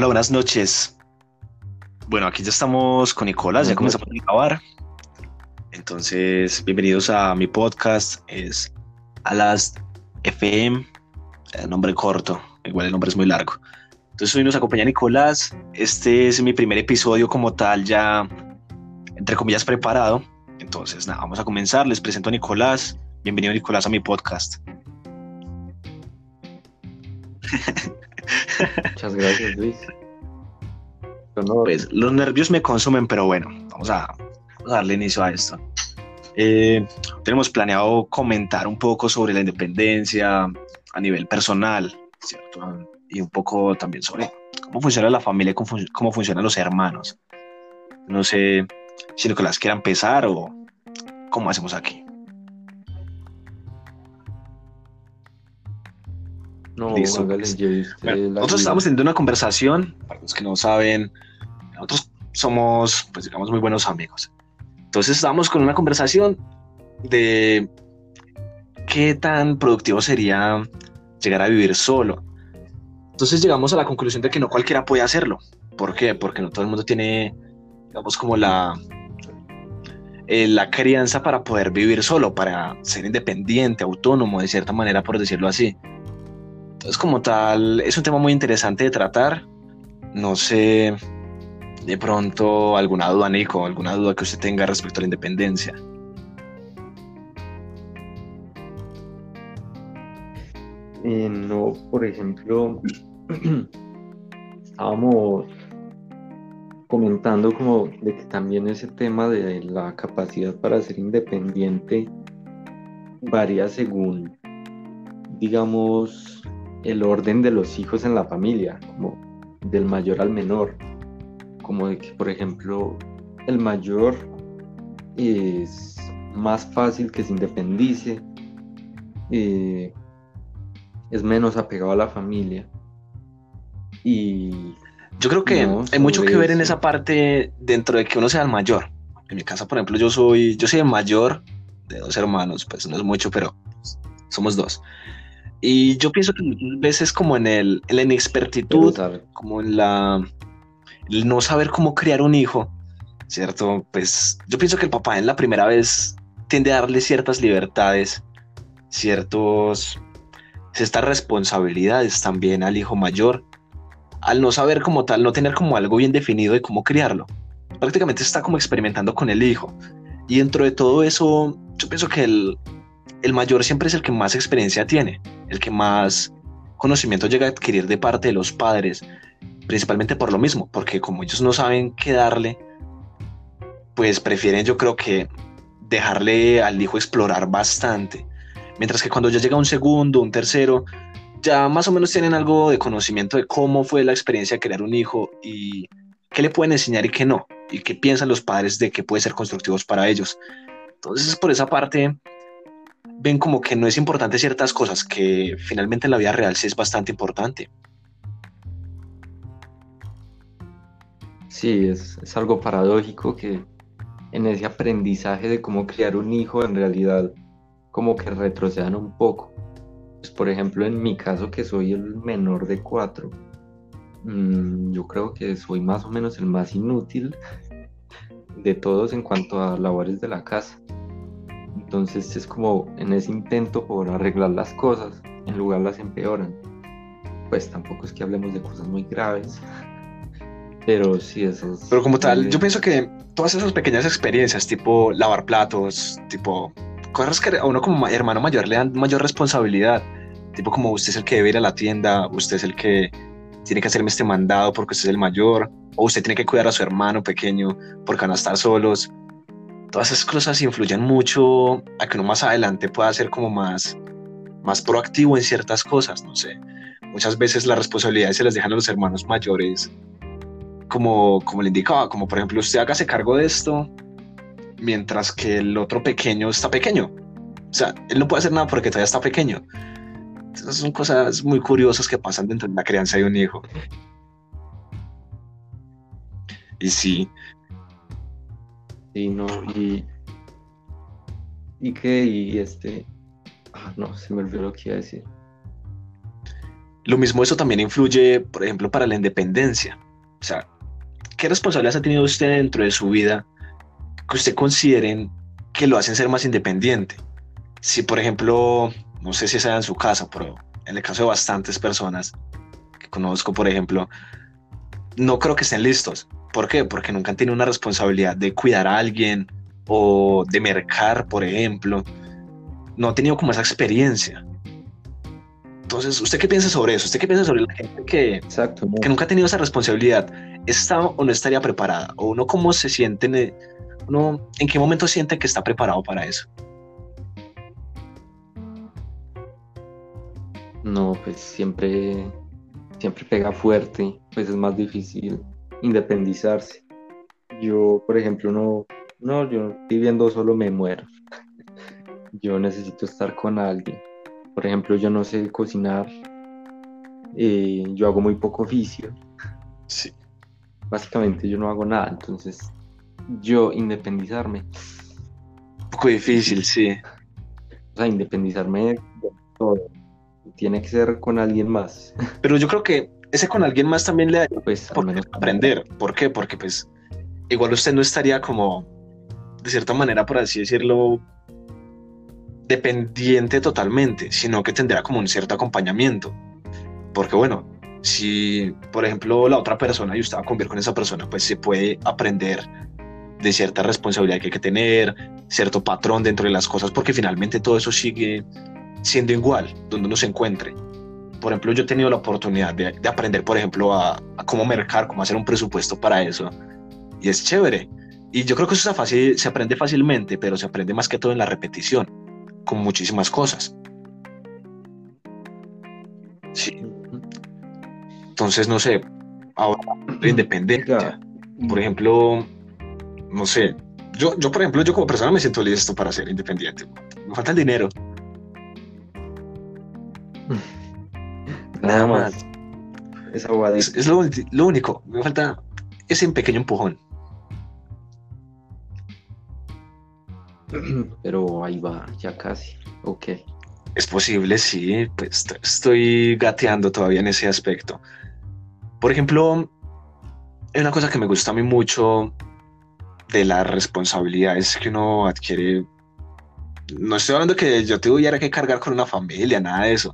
Hola, buenas noches. Bueno, aquí ya estamos con Nicolás, ya comenzamos a grabar. Entonces, bienvenidos a mi podcast, es Alas FM, el nombre corto, igual el nombre es muy largo. Entonces hoy nos acompaña Nicolás, este es mi primer episodio como tal ya, entre comillas, preparado. Entonces, nada, vamos a comenzar, les presento a Nicolás, bienvenido Nicolás a mi podcast. Muchas gracias, Luis. Pues los nervios me consumen, pero bueno, vamos a, darle inicio a esto. Eh, tenemos planeado comentar un poco sobre la independencia a nivel personal, ¿cierto? Y un poco también sobre cómo funciona la familia, cómo, cómo funcionan los hermanos. No sé si Nicolás quiera empezar o cómo hacemos aquí. No, Listo, pues. nosotros estamos teniendo una conversación, para los que no saben, nosotros somos, pues digamos, muy buenos amigos. Entonces estábamos con una conversación de qué tan productivo sería llegar a vivir solo. Entonces llegamos a la conclusión de que no cualquiera puede hacerlo. ¿Por qué? Porque no todo el mundo tiene, digamos, como la, eh, la crianza para poder vivir solo, para ser independiente, autónomo, de cierta manera, por decirlo así. Entonces, como tal, es un tema muy interesante de tratar. No sé, de pronto, alguna duda, Nico, alguna duda que usted tenga respecto a la independencia. Eh, no, por ejemplo, estábamos comentando como de que también ese tema de la capacidad para ser independiente varía según, digamos, el orden de los hijos en la familia, como del mayor al menor, como de que, por ejemplo, el mayor es más fácil que se independice, eh, es menos apegado a la familia. Y yo creo que hay mucho que ver en esa parte dentro de que uno sea el mayor. En mi casa, por ejemplo, yo soy, yo soy el mayor de dos hermanos, pues no es mucho, pero somos dos. Y yo pienso que muchas veces como en, el, en la inexpertitud, como en la el no saber cómo criar un hijo, ¿cierto? Pues yo pienso que el papá en la primera vez tiende a darle ciertas libertades, ciertos, ciertas responsabilidades también al hijo mayor, al no saber como tal, no tener como algo bien definido de cómo criarlo. Prácticamente está como experimentando con el hijo. Y dentro de todo eso, yo pienso que el, el mayor siempre es el que más experiencia tiene, el que más conocimiento llega a adquirir de parte de los padres, principalmente por lo mismo, porque como ellos no saben qué darle, pues prefieren yo creo que dejarle al hijo explorar bastante. Mientras que cuando ya llega un segundo, un tercero, ya más o menos tienen algo de conocimiento de cómo fue la experiencia de crear un hijo y qué le pueden enseñar y qué no, y qué piensan los padres de que puede ser constructivos para ellos. Entonces, por esa parte, ven como que no es importante ciertas cosas, que finalmente en la vida real sí es bastante importante. Sí, es, es algo paradójico que en ese aprendizaje de cómo criar un hijo, en realidad como que retrocedan un poco. Pues, por ejemplo, en mi caso, que soy el menor de cuatro, mm, yo creo que soy más o menos el más inútil de todos en cuanto a labores de la casa. Entonces es como en ese intento por arreglar las cosas, en lugar las empeoran. Pues tampoco es que hablemos de cosas muy graves, pero sí eso es Pero como tal, yo pienso que todas esas pequeñas experiencias, tipo lavar platos, tipo cosas que a uno como hermano mayor le dan mayor responsabilidad, tipo como usted es el que debe ir a la tienda, usted es el que tiene que hacerme este mandado porque usted es el mayor, o usted tiene que cuidar a su hermano pequeño porque van a estar solos todas esas cosas influyen mucho a que uno más adelante pueda ser como más, más proactivo en ciertas cosas, no sé. Muchas veces las responsabilidades se les dejan a los hermanos mayores, como, como le indicaba, como por ejemplo, usted hágase cargo de esto, mientras que el otro pequeño está pequeño. O sea, él no puede hacer nada porque todavía está pequeño. Esas son cosas muy curiosas que pasan dentro de la crianza de un hijo. Y sí, Sí, no, y. ¿Y qué? Y este. Ah, no, se me olvidó lo que iba a decir. lo mismo eso también influye, por ejemplo, para la independencia. O sea, ¿qué responsabilidades ha tenido usted dentro de su vida que usted consideren que lo hacen ser más independiente? Si, por ejemplo, no sé si sea en su casa, pero en el caso de bastantes personas que conozco, por ejemplo, no creo que estén listos. ¿Por qué? Porque nunca han tenido una responsabilidad de cuidar a alguien o de mercar, por ejemplo. No han tenido como esa experiencia. Entonces, ¿usted qué piensa sobre eso? ¿Usted qué piensa sobre la gente que, Exacto, que nunca ha tenido esa responsabilidad? ¿Está o no estaría preparada? ¿O uno cómo se siente? En, uno, ¿En qué momento siente que está preparado para eso? No, pues siempre, siempre pega fuerte, pues es más difícil independizarse. Yo, por ejemplo, no, no, yo viviendo solo me muero. Yo necesito estar con alguien por ejemplo, yo no sé cocinar, eh, yo hago muy poco oficio. Sí. Básicamente yo no hago nada, entonces yo independizarme. Un poco difícil, sí. O sea, independizarme de todo. Tiene que ser con alguien más. Pero yo creo que ese con alguien más también le da pues, por menos aprender. ¿Por qué? Porque pues igual usted no estaría como, de cierta manera, por así decirlo, dependiente totalmente, sino que tendrá como un cierto acompañamiento. Porque bueno, si por ejemplo la otra persona y usted va a convivir con esa persona, pues se puede aprender de cierta responsabilidad que hay que tener, cierto patrón dentro de las cosas, porque finalmente todo eso sigue siendo igual, donde uno se encuentre. Por ejemplo, yo he tenido la oportunidad de, aprender, por ejemplo, a, cómo mercar, cómo hacer un presupuesto para eso. Y es chévere. Y yo creo que eso fácil, se aprende fácilmente, pero se aprende más que todo en la repetición con muchísimas cosas. Sí. Entonces, no sé, ahora la independencia. Por ejemplo, no sé, yo, yo, por ejemplo, yo como persona me siento listo para ser independiente. Me falta el dinero. Es, es lo, lo único. Me falta ese pequeño empujón. Pero ahí va, ya casi. Ok. Es posible, sí. Pues estoy gateando todavía en ese aspecto. Por ejemplo, hay una cosa que me gusta a mí mucho de las responsabilidades que uno adquiere. No estoy hablando que yo tuviera que cargar con una familia, nada de eso.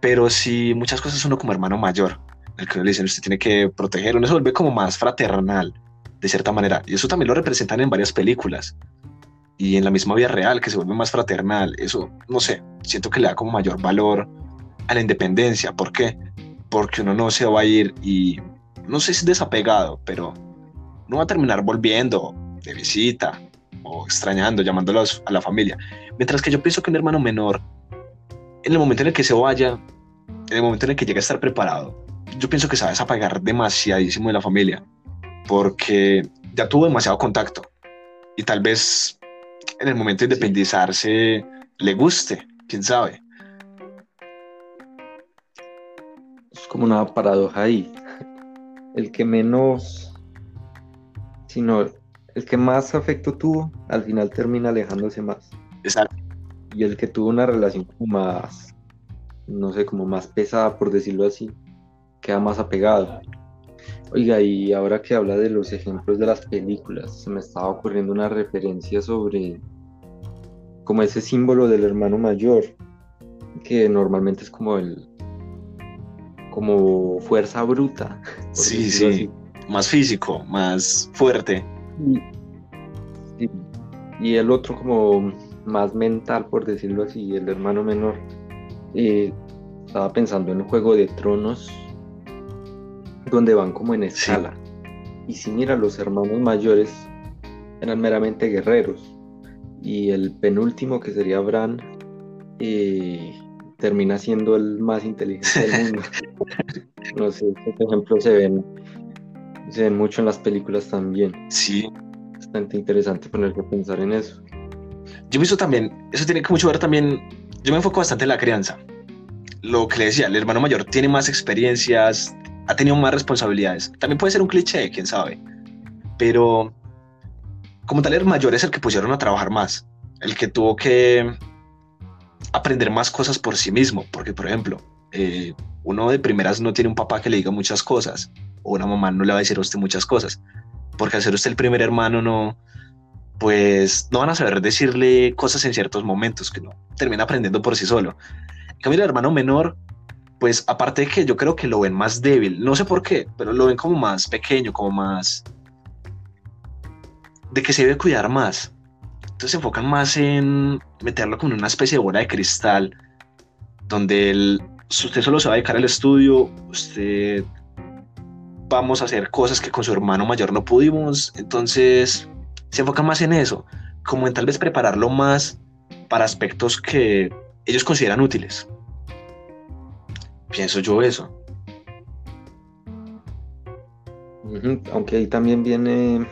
Pero sí, muchas cosas uno como hermano mayor, el que uno le dicen, usted tiene que proteger, uno se vuelve como más fraternal, de cierta manera. Y eso también lo representan en varias películas y en la misma vida real, que se vuelve más fraternal. Eso, no sé, siento que le da como mayor valor a la independencia. ¿Por qué? Porque uno no se va a ir y, no sé si es desapegado, pero no va a terminar volviendo de visita o extrañando, llamándolos a la familia. Mientras que yo pienso que un hermano menor, en el momento en el que se vaya, en el momento en el que llegue a estar preparado, yo pienso que se va a demasiadísimo de la familia, porque ya tuvo demasiado contacto y tal vez en el momento de independizarse le guste, quién sabe. Es como una paradoja ahí. El que menos, sino el que más afecto tuvo, al final termina alejándose más. Exacto. Y el que tuvo una relación como más, no sé, como más pesada, por decirlo así, queda más apegado. Oiga, y ahora que habla de los ejemplos de las películas, se me estaba ocurriendo una referencia sobre como ese símbolo del hermano mayor, que normalmente es como el como fuerza bruta. Sí, sí, más físico, más fuerte. Y, y, el otro como más mental, por decirlo así, el hermano menor. Eh, estaba pensando en Juego de Tronos, donde van como en escala. Y si mira, los hermanos mayores eran meramente guerreros. Y el penúltimo, que sería Bran, eh, termina siendo el más inteligente del mundo. no sé, por ejemplo se ven, se ven mucho en las películas también. Sí. Bastante interesante ponerse a pensar en eso. Yo he visto también, eso tiene que mucho ver también, yo me enfoco bastante en la crianza. Lo que le decía, el hermano mayor tiene más experiencias, ha tenido más responsabilidades. También puede ser un cliché, quién sabe. Pero como tal, el mayor es el que pusieron a trabajar más, el que tuvo que aprender más cosas por sí mismo. Porque, por ejemplo, eh, uno de primeras no tiene un papá que le diga muchas cosas, o una mamá no le va a decir a usted muchas cosas, porque al ser usted el primer hermano no, pues no van a saber decirle cosas en ciertos momentos, que no termina aprendiendo por sí solo. En cambio, el hermano menor, pues aparte de que yo creo que lo ven más débil, no sé por qué, pero lo ven como más pequeño, como más... de que se debe cuidar más. Entonces se enfocan más en meterlo como en una especie de bola de cristal, donde el, usted solo se va a dedicar al estudio, usted vamos a hacer cosas que con su hermano mayor no pudimos, entonces se enfoca más en eso, como en tal vez prepararlo más para aspectos que ellos consideran útiles. Pienso yo eso. Aunque ahí también viene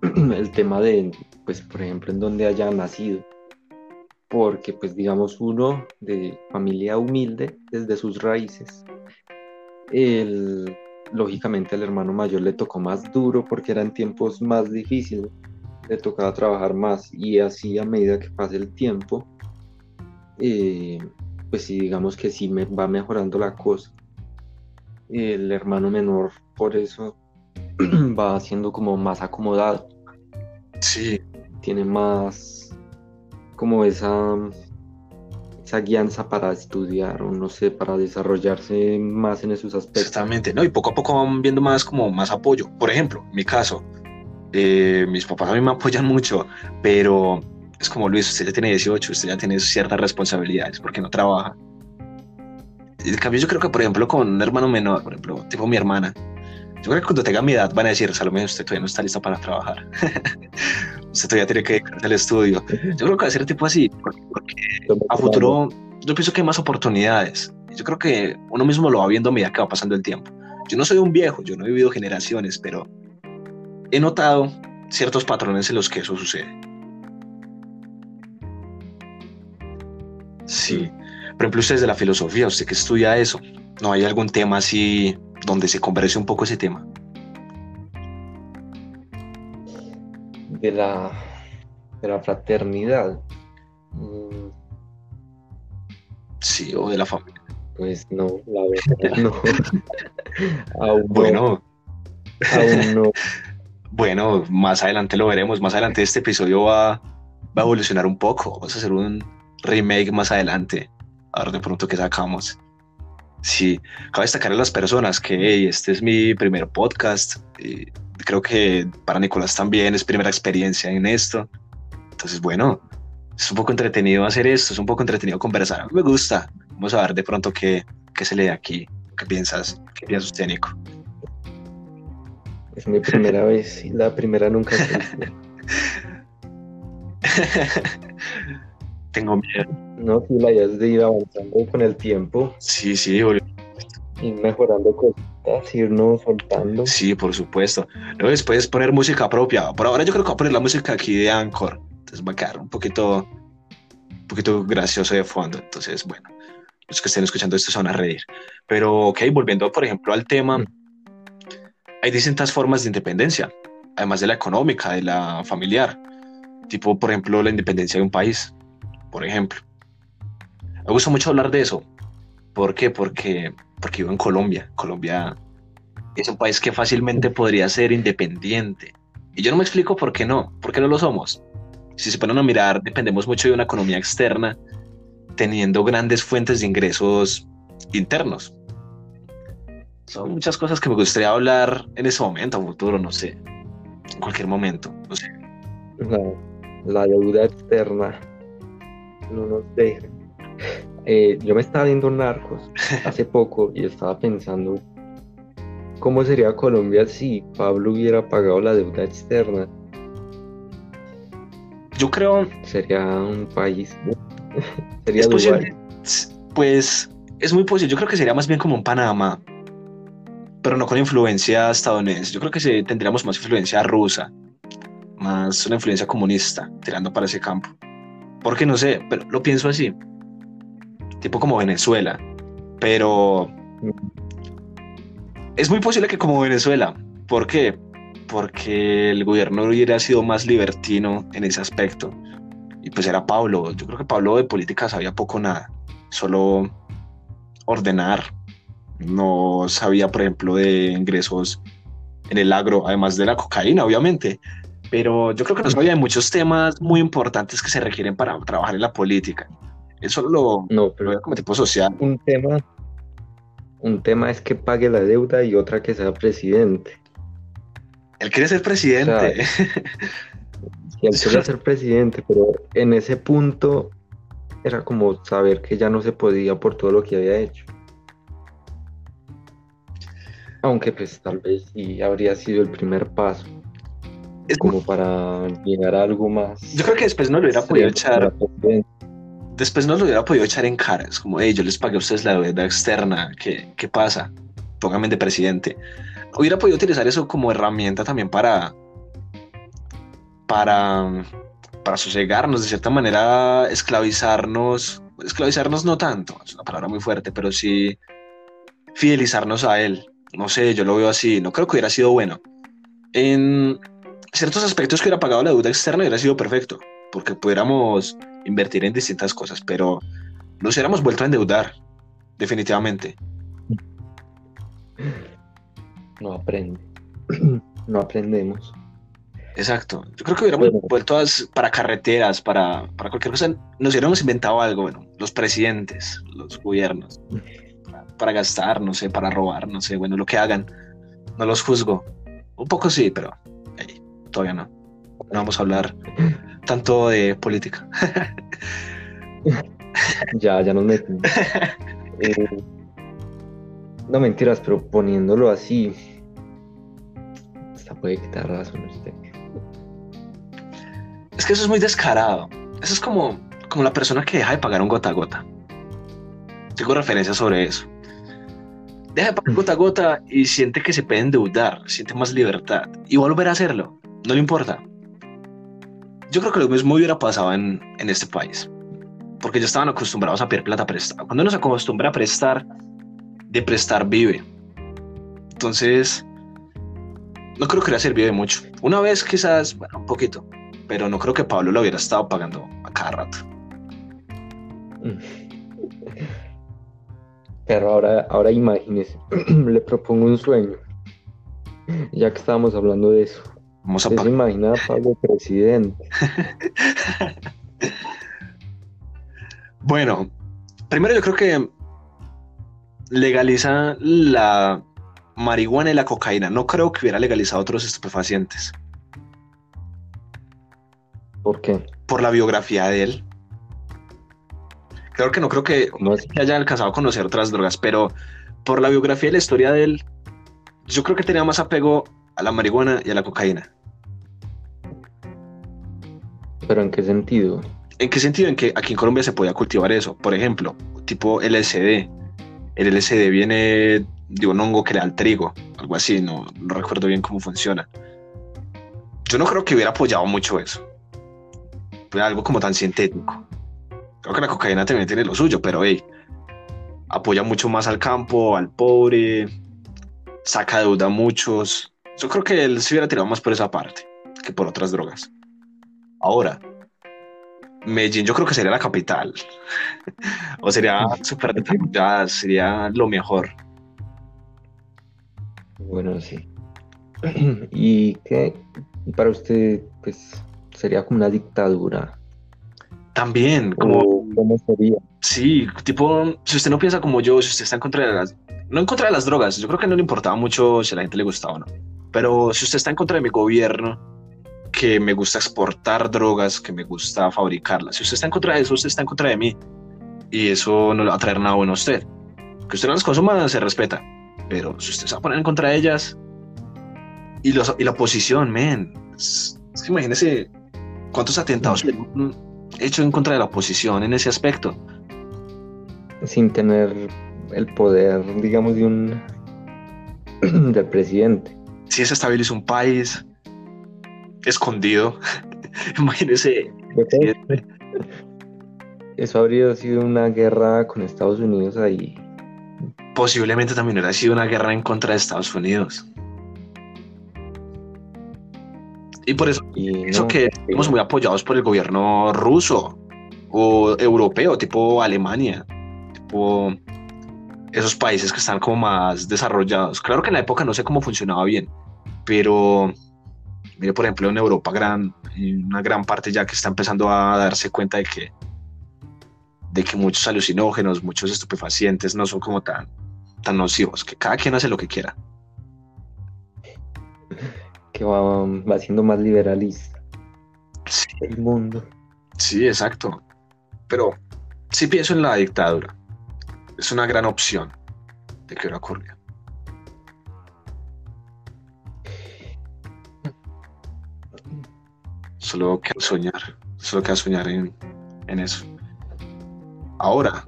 el tema de, pues, por ejemplo, en donde haya nacido. Porque, pues, digamos, uno de familia humilde desde sus raíces, el, lógicamente al hermano mayor le tocó más duro porque eran tiempos más difíciles, le tocaba trabajar más y así a medida que pase el tiempo, eh, pues sí, digamos que sí me va mejorando la cosa. El hermano menor por eso va siendo como más acomodado. Sí. Tiene más como esa esa guianza para estudiar o no sé, para desarrollarse más en esos aspectos. Exactamente, ¿no? Y poco a poco van viendo más como más apoyo. Por ejemplo, en mi caso, eh, mis papás a mí me apoyan mucho, pero es como Luis, usted ya tiene 18, usted ya tiene ciertas responsabilidades porque no trabaja. En cambio, yo creo que, por ejemplo, con un hermano menor, por ejemplo, tipo mi hermana, yo creo que cuando tenga mi edad van a decir, Salomé, usted todavía no está lista para trabajar. usted todavía tiene que dedicarse al estudio. Yo creo que va a ser tipo así, porque, a futuro yo pienso que hay más oportunidades. Yo creo que uno mismo lo va viendo a medida que va pasando el tiempo. Yo no soy un viejo, yo no he vivido generaciones, pero he notado ciertos patrones en los que eso sucede. Sí. Por ejemplo, ustedes de la filosofía, usted que estudia eso, ¿no hay algún tema así donde se converse un poco ese tema? De la, de la fraternidad. Mm. Sí, o de la familia. Pues no, la verdad no. aún bueno. Aún no. Bueno, más adelante lo veremos. Más adelante este episodio va, va a evolucionar un poco. Vamos a hacer un remake más adelante. A ver de pronto qué sacamos. Sí, cabe destacar a las personas que este es mi primer podcast. Y creo que para Nicolás también es primera experiencia en esto. Entonces, bueno, es un poco entretenido hacer esto, es un poco entretenido conversar. A mí me gusta. Vamos a ver de pronto qué, qué se lee aquí. ¿Qué piensas? ¿Qué piensas usted, Nico? Es mi primera vez la primera nunca. Tengo miedo. No, sí, la es de ir avanzando con el tiempo. Sí, sí, Y mejorando cosas, irnos soltando. Sí, por supuesto. Luego después poner música propia. Por ahora yo creo que voy a poner la música aquí de Anchor. Entonces va a quedar un poquito, un poquito gracioso de fondo. Entonces, bueno, los que estén escuchando esto se van a reír. Pero, ok, volviendo, por ejemplo, al tema, mm. hay distintas formas de independencia, además de la económica, de la familiar. Tipo, por ejemplo, la independencia de un país por ejemplo. Me gusta mucho hablar de eso. ¿Por qué? Porque, porque vivo en Colombia. Colombia es un país que fácilmente podría ser independiente. Y yo no me explico por qué no. ¿Por qué no lo somos? Si se ponen a mirar, dependemos mucho de una economía externa, teniendo grandes fuentes de ingresos internos. Son muchas cosas que me gustaría hablar en ese momento, futuro, no sé. En cualquier momento, no sé. la deuda externa no nos dejan. Eh, yo me estaba viendo Narcos hace poco y estaba pensando cómo sería Colombia si Pablo hubiera pagado la deuda externa. Yo creo. Sería un país. sería es posible. Pues es muy posible. Yo creo que sería más bien como un Panamá, pero no con influencia estadounidense. Yo creo que tendríamos más influencia rusa, más una influencia comunista, tirando para ese campo. Porque no sé, pero lo pienso así. Tipo como Venezuela. Pero es muy posible que como Venezuela. ¿Por qué? Porque el gobierno hubiera sido más libertino en ese aspecto. Y pues era Pablo. Yo creo que Pablo de política sabía poco nada. Solo ordenar, no sabía, por ejemplo, de ingresos en el agro, además de la cocaína, obviamente. Pero yo creo que no sabía de muchos temas muy importantes que se requieren para trabajar en la política. Eso lo, no, pero como tipo social. Un tema, un tema es que pague la deuda y otra que sea presidente. Él quiere ser presidente. él quiere ser presidente, pero en ese punto era como saber que ya no se podía por todo lo que había hecho. Aunque pues tal vez sí habría sido el primer paso. Es como para llegar a algo más. Yo creo que después no lo hubiera podido echar después no lo hubiera podido echar en cara. Es como, hey, yo les pagué a ustedes la deuda externa, ¿qué, qué pasa? Pónganme de presidente. Hubiera podido utilizar eso como herramienta también para, para, para sosegarnos, de cierta manera, esclavizarnos. Esclavizarnos no tanto, es una palabra muy fuerte, pero sí fidelizarnos a él. No sé, yo lo veo así. No creo que hubiera sido bueno. En ciertos aspectos que hubiera pagado la deuda externa hubiera sido perfecto, porque pudiéramos invertir en distintas cosas, pero nos hubiéramos vuelto a endeudar, definitivamente. No aprende. No aprendemos. Exacto. Yo creo que hubiéramos vuelto para carreteras, para, para, cualquier cosa. Nos hubiéramos inventado algo, bueno, los presidentes, los gobiernos, para, gastar, no sé, para robar, no sé, bueno, lo que hagan. No los juzgo. Un poco sí, pero todavía no. No vamos a hablar tanto de política. ya, ya nos metemos. Eh, no mentiras, pero poniéndolo así, hasta puede quitar razón usted. Es que eso es muy descarado. Eso es como, como la persona que deja de pagar un gota a gota. Tengo referencias sobre eso. Deja de pagar gota a gota y siente que se puede endeudar, siente más libertad y volver a hacerlo. No le importa yo creo que lo mismo hubiera pasado en, en este país, porque ya estaban acostumbrados a pedir plata prestada. Cuando uno se acostumbra a prestar, de prestar vive. Entonces, no creo que le haya servido de mucho. Una vez quizás, bueno, un poquito, pero no creo que Pablo lo hubiera estado pagando a cada rato. Pero ahora, ahora imagínese, le propongo un sueño, ya que estábamos hablando de eso. Vamos a ¿Se imagina a Pablo presidente? bueno, primero yo creo que legaliza la marihuana y la cocaína. No creo que hubiera legalizado otros estupefacientes. ¿Por qué? Por la biografía de él. Creo que no creo que, que haya alcanzado a conocer otras drogas, pero por la biografía y la historia de él, yo creo que tenía más apego a la marihuana y a la cocaína. ¿Pero en qué sentido? ¿En qué sentido? En que aquí en Colombia se podía cultivar eso. Por ejemplo, tipo LSD. El LSD viene de un hongo que le da al trigo, algo así, no, no recuerdo bien cómo funciona. Yo no creo que hubiera apoyado mucho eso. Algo como tan sintético. Creo que la cocaína también tiene lo suyo, pero hey, apoya mucho más al campo, al pobre, saca deuda a muchos. Yo creo que él se hubiera tirado más por esa parte que por otras drogas. Ahora, Medellín yo creo que sería la capital. o sería súper desarrollada, sería lo mejor. Bueno, sí. ¿Y qué para usted pues sería como una dictadura? También, como... ¿Cómo sería? Sí, tipo, si usted no piensa como yo, si usted está en contra de las... No en contra de las drogas, yo creo que no le importaba mucho si a la gente le gustaba o no. Pero si usted está en contra de mi gobierno, que me gusta exportar drogas, que me gusta fabricarlas. Si usted está en contra de eso, usted está en contra de mí. Y eso no le va a traer nada bueno a usted. Que usted no las consuma, se respeta. Pero si usted se va a poner en contra de ellas, y, los, y la oposición, men, es, que imagínese cuántos atentados han hecho en contra de la oposición en ese aspecto. Sin tener el poder, digamos, de un del presidente. Si se estabiliza un país, escondido. Imagínese. Eso habría sido una guerra con Estados Unidos ahí. Posiblemente también hubiera sido una guerra en contra de Estados Unidos. Y por eso, eso que estamos muy apoyados por el gobierno ruso o europeo, tipo Alemania, tipo esos países que están como más desarrollados. Claro que en la época no sé cómo funcionaba bien, pero mire, por ejemplo, en Europa, gran, una gran parte ya que está empezando a darse cuenta de que, de que muchos alucinógenos, muchos estupefacientes no son como tan, tan nocivos, que cada quien hace lo que quiera. Que va, va siendo más liberalista el mundo. Sí, exacto. Pero sí pienso en la dictadura. Es una gran opción de que ocurrir. Solo queda soñar, solo queda soñar en, en eso. Ahora,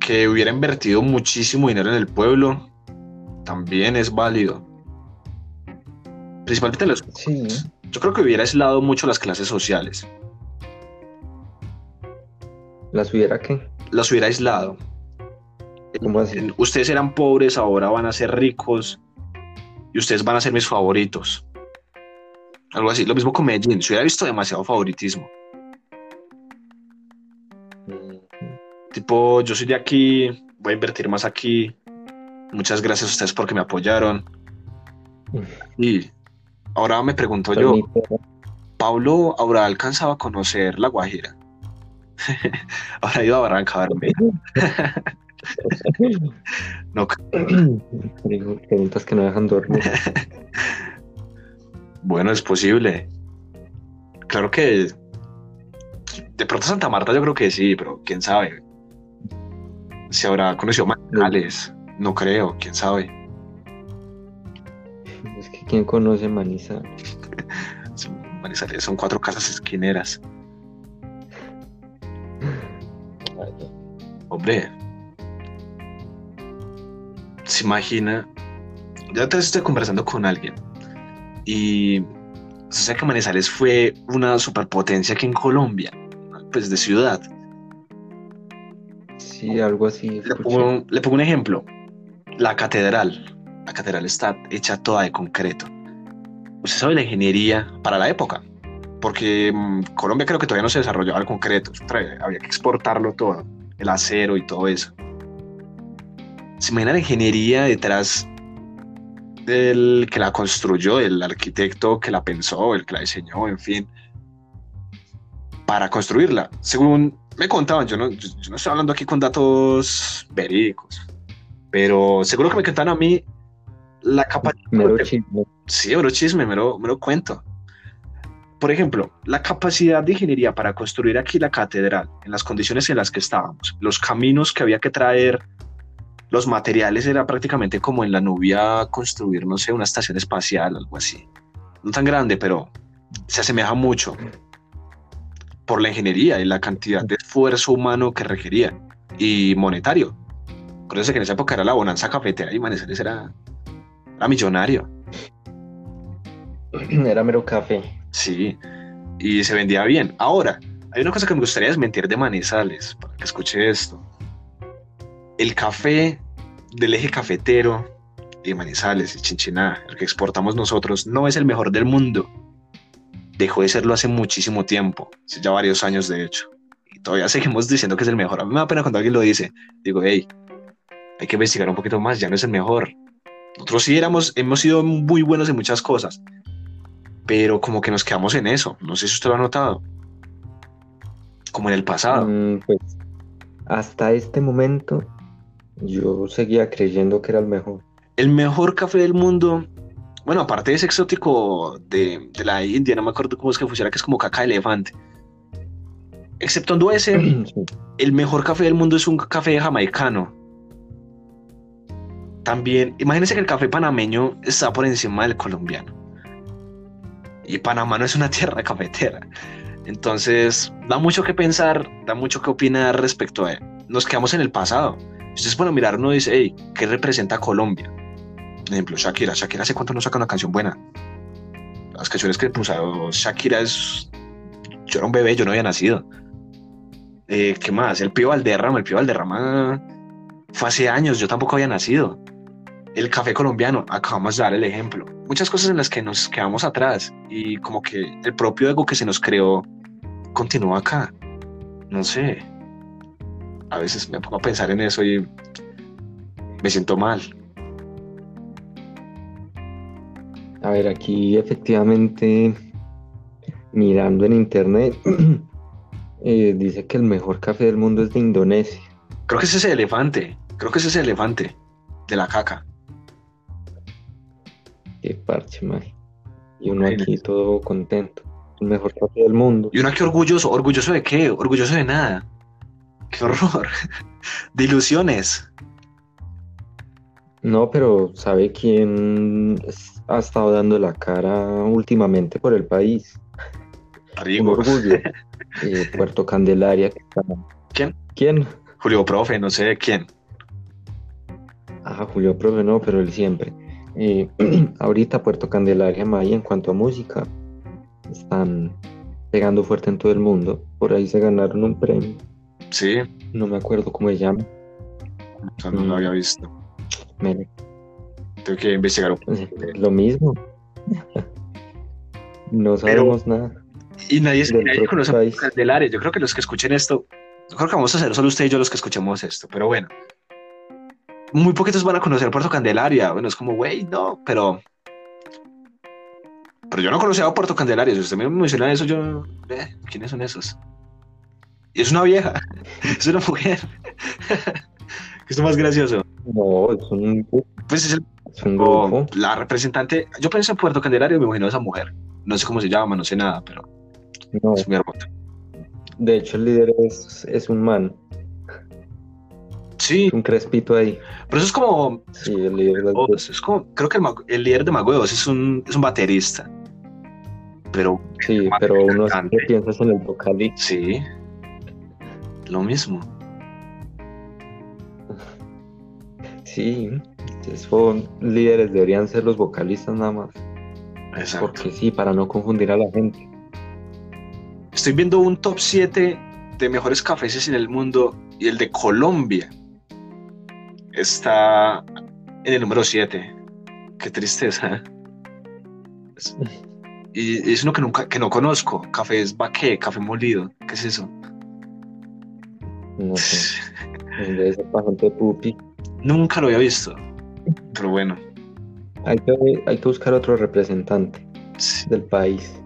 que hubiera invertido muchísimo dinero en el pueblo, también es válido. Principalmente los... Sí. Yo creo que hubiera aislado mucho las clases sociales. ¿Las hubiera qué? Las hubiera aislado. Ustedes eran pobres, ahora van a ser ricos y ustedes van a ser mis favoritos. Algo así. Lo mismo con Medellín. Se hubiera visto demasiado favoritismo. Tipo, yo soy de aquí, voy a invertir más aquí. Muchas gracias a ustedes porque me apoyaron. Y ahora me pregunto yo, ¿Pablo habrá alcanzado a conocer La Guajira? ahora ido a Barranca no. Preguntas que no dejan dormir. bueno, es posible. Claro que de pronto Santa Marta yo creo que sí, pero quién sabe. Si habrá conocido Manizales, no creo, quién sabe. Es que quién conoce Manizales. Manizales son cuatro casas esquineras. Hombre, imagina, ya te estoy conversando con alguien y se sabe que Manizales fue una superpotencia aquí en Colombia, pues de ciudad. Sí, algo así. Le pongo, le pongo, un ejemplo. La catedral. La catedral está hecha toda de concreto. Usted sabe la ingeniería para la época. Porque mm, Colombia creo que todavía no se desarrollaba el concreto. Había que exportarlo todo. El acero y todo eso se imagina la ingeniería detrás del que la construyó, el arquitecto que la pensó, el que la diseñó, en fin, para construirla. Según me contaban, yo no, no estoy hablando aquí con datos verídicos, pero seguro que me contaban a mí la capacidad. Mero chisme. Sí, mero chisme, mero, mero cuento. Por ejemplo, la capacidad de ingeniería para construir aquí la catedral, en las condiciones en las que estábamos, los caminos que había que traer los materiales era prácticamente como en la nubia construir, no sé, una estación espacial, algo así. No tan grande, pero se asemeja mucho por la ingeniería y la cantidad de esfuerzo humano que requería y monetario. Acuérdense que en esa época era la bonanza cafetera y Manizales era, era millonario. Era mero café. Sí, y se vendía bien. Ahora, hay una cosa que me gustaría desmentir de Manizales, para que escuche esto. El café del eje cafetero de Manizales y Chinchiná, el que exportamos nosotros, no es el mejor del mundo. Dejó de serlo hace muchísimo tiempo, ya varios años de hecho. Y todavía seguimos diciendo que es el mejor. A mí me da pena cuando alguien lo dice. Digo, hey, hay que investigar un poquito más, ya no es el mejor. Nosotros sí éramos, hemos sido muy buenos en muchas cosas, pero como que nos quedamos en eso. No sé si usted lo ha notado. Como en el pasado. Mm, pues hasta este momento yo seguía creyendo que era el mejor. El mejor café del mundo. Bueno, aparte de ese exótico de, la India, no me acuerdo cómo es que funciona, que es como caca de elefante. Exceptuando ese, el mejor café del mundo es un café jamaicano. También, imagínense que el café panameño está por encima del colombiano. Y Panamá no es una tierra cafetera. Entonces, da mucho que pensar, da mucho que opinar respecto a él. Nos quedamos en el pasado. Ustedes pueden mirar, uno dice, hey, ¿qué representa Colombia? Por ejemplo, Shakira. Shakira hace cuánto no saca una canción buena. Las canciones que puso Shakira es... Yo era un bebé, yo no había nacido. Eh, ¿Qué más? El Pío Valderrama. El Pío Valderrama fue hace años, yo tampoco había nacido. El café colombiano, acabamos de dar el ejemplo. Muchas cosas en las que nos quedamos atrás y como que el propio ego que se nos creó continúa acá. No sé a veces me pongo a pensar en eso y Me siento mal. A ver, aquí efectivamente, mirando en internet, eh, dice que el mejor café del mundo es de Indonesia. Creo que es ese elefante. Creo que es ese elefante de la caca. Qué parche, man. Y uno aquí todo contento. El mejor café del mundo. Y uno aquí orgulloso. ¿Orgulloso de qué? Orgulloso de nada. Qué horror. De ilusiones. No, pero ¿sabe quién ha estado dando la cara últimamente por el país? Un Rigo. orgullo. Eh, Puerto Candelaria. ¿Quién? ¿Quién? Julio Profe, no sé quién. Ah, Julio Profe, no, pero él siempre. Eh, ahorita Puerto Candelaria, Maya, en cuanto a música, están pegando fuerte en todo el mundo. Por ahí se ganaron un premio. Sí, No me acuerdo cómo se llama. o sea, no lo había visto. Me- Tengo que investigar un poco. Lo mismo. No sabemos nada. Y nadie, Del nadie conoce a país. Candelaria. Yo creo que los que escuchen esto, yo creo que vamos a ser solo usted y yo los que escuchemos esto, pero bueno. Muy poquitos van a conocer Puerto Candelaria. Bueno, es como, güey, no, pero. Pero yo no conocía a Puerto Candelaria. Si usted me menciona eso, yo. eh, ¿Quiénes son esos? Es una vieja, es una mujer. ¿Qué es lo más gracioso? No, es un, Pues es el es un grupo. la representante. Yo pensé en Puerto Candelaria y me imagino a esa mujer. No sé cómo se llama, no sé nada, pero No, es muy hermosa. de hecho, el líder es, es un man, Sí, un crespito ahí. pero eso es como Sí, el líder de Oz, Oh, es como, creo que el, líder de Oz es un, es un baterista. Pero Sí, pero uno siempre piensa en el vocalista. sí, lo mismo. Sí, esos líderes deberían ser los vocalistas nada más. Exacto. Porque sí, para no confundir a la gente. Estoy viendo un top 7 de mejores cafés en el mundo y el de Colombia está en el número 7. Qué tristeza. Y es uno que nunca que no conozco. Café es baqué, café molido. ¿Qué es eso? No sé, pupi. Nunca lo había visto. Pero bueno, Hay que, hay que buscar otro representante sí. del país,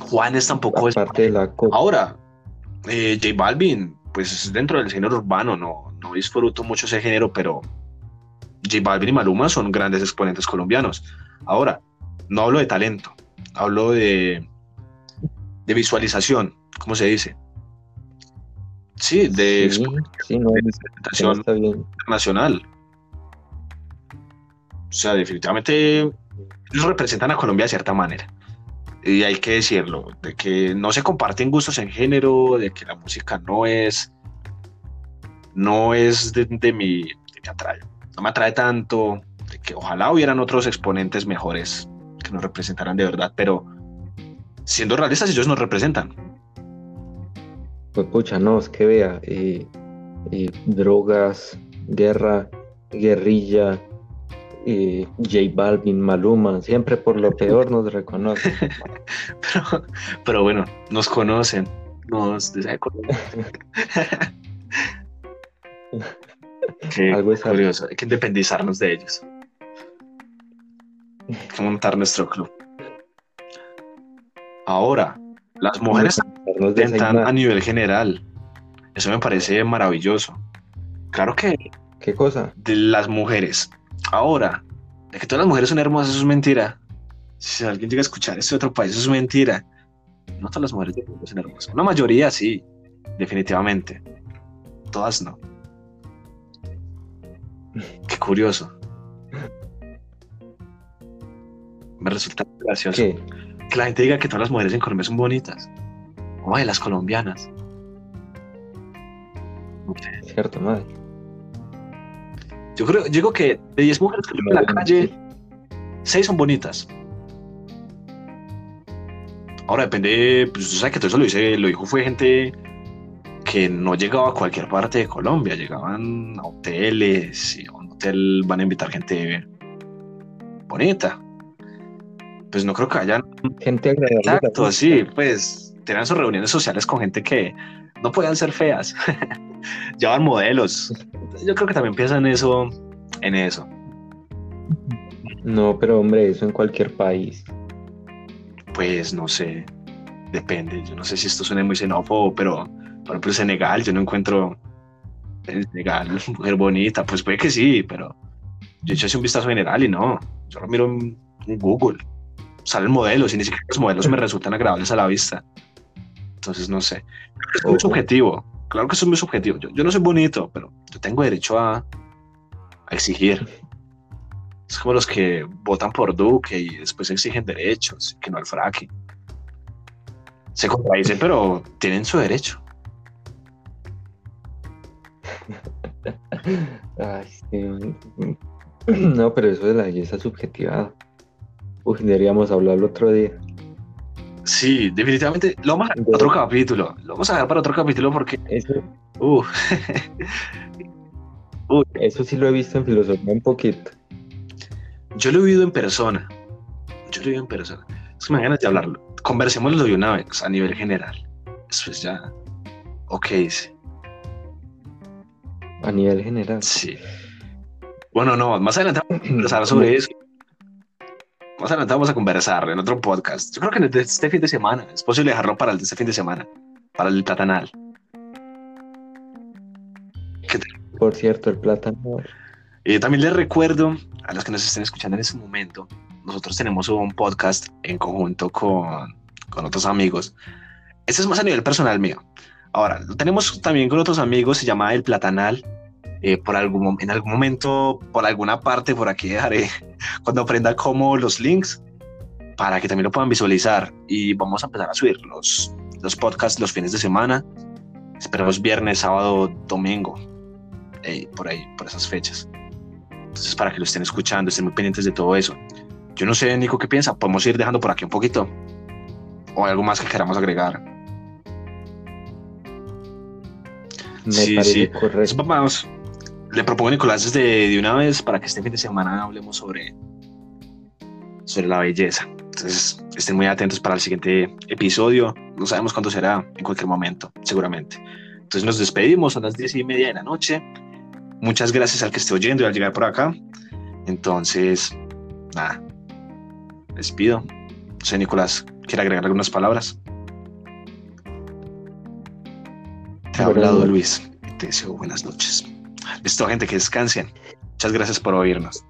Juanes tampoco es. aparte de la copa. Ahora, eh, J Balvin, pues es dentro del género urbano, no, no disfruto mucho ese género, pero J Balvin y Maluma son grandes exponentes colombianos. Ahora, no hablo de talento, hablo de, de visualización, ¿cómo se dice? Sí, de Sí, sí, no, internacional. O sea, definitivamente ellos representan a Colombia de cierta manera. Y hay que decirlo, de que no se comparten gustos en género, de que la música no es, no es de, de mi, de mi atrae, no me atrae tanto, de que ojalá hubieran otros exponentes mejores que nos representaran de verdad, pero siendo realistas ellos nos representan. Pues pucha, no, es que vea, eh, eh, drogas, guerra, guerrilla, eh, J Balvin, Maluma, siempre por lo peor nos reconocen. Pero, pero bueno, nos conocen, nos. Qué Algo es curioso, hay que independizarnos de ellos. Hay que montar nuestro club. Ahora, las mujeres intentan a nivel general. Eso me parece maravilloso. Claro que ¿Qué cosa? de las mujeres. Ahora, de que todas las mujeres son hermosas, eso es mentira. Si alguien llega a escuchar esto de otro país, eso es mentira. No todas las mujeres son hermosas. Una mayoría sí, definitivamente. Todas no. Qué curioso. Me resulta gracioso ¿Qué? Que la gente diga que todas las mujeres en Colombia son bonitas. Oye, las colombianas. Cierto, madre. Yo creo, yo digo que de 10 mujeres que en la calle, 6 son bonitas. Ahora depende, pues tú sabes que todo eso lo dice, lo dijo fue gente que no llegaba a cualquier parte de Colombia, llegaban a hoteles y a un hotel van a invitar gente bonita. Pues no creo que hayan Gente agradable. Exacto, sí, pues tenían sus reuniones sociales con gente que no podían ser feas. Llevaban modelos. yo creo que también piensan eso, en eso. No, pero hombre, eso en cualquier país. Pues no sé, depende. Yo no sé si esto suena muy xenófobo, pero por ejemplo en Senegal yo no encuentro en Senegal mujer bonita. Pues puede que sí, pero yo he hecho un vistazo general y no. Yo lo miro en Google. Salen modelos y ni siquiera los modelos me resultan agradables a la vista. Entonces no sé. Es muy subjetivo. Claro que eso es muy subjetivo. Yo, yo no soy bonito, pero yo tengo derecho a, a exigir. Es como los que votan por Duque y después exigen derechos, que no al fracking. Se contradice, pero tienen su derecho. Ay, sí. No, pero eso de la belleza subjetiva. Uy, deberíamos hablarlo otro día. Sí, definitivamente. Lo vamos a dejar para otro capítulo. Lo vamos a dejar para otro capítulo porque. Eso, Uh, eso sí lo he visto en filosofía un poquito. yo lo he vivido en persona. Yo lo he vivido en persona. Es que me ganas de hablarlo. Conversémoslo de una vez a nivel general. Después ya. Ok, sí. A nivel general. sí. Bueno, no, más adelante vamos a conversar sobre eso. Más adelante vamos a conversar en otro podcast. Yo creo que desde este fin de semana. Es posible dejarlo para este fin de semana. Para el platanal. Por cierto, el plátano. Y también les recuerdo a los que nos estén escuchando en este momento, nosotros tenemos un podcast en conjunto con, con otros amigos. Este es más a nivel personal mío. Ahora, lo tenemos también con otros amigos, se llama El Platanal. Eh, por algún, en algún momento, por alguna parte, por aquí dejaré, cuando aprenda cómo los links, para que también lo puedan visualizar. Y vamos a empezar a subir los, los podcasts los fines de semana. Esperemos viernes, sábado, domingo, eh, por ahí, por esas fechas. Entonces, para que lo estén escuchando, estén muy pendientes de todo eso. Yo no sé, Nico, ¿qué piensa? Podemos ir dejando por aquí un poquito. O algo más que queramos agregar. Me Sí, parece sí. correcto. Vamos. Le propongo a Nicolás desde de una vez para que este fin de semana hablemos sobre, sobre la belleza. Entonces, estén muy atentos para el siguiente episodio. No sabemos cuándo será, en cualquier momento, seguramente. Entonces, nos despedimos a las diez y media de la noche. Muchas gracias al que esté oyendo y al llegar por acá. Entonces, nada, me despido. No sé, Nicolás, ¿quiere agregar algunas palabras? Te ha hablado. Luis y te deseo buenas noches. Listo, gente, que descansen. Muchas gracias por oírnos.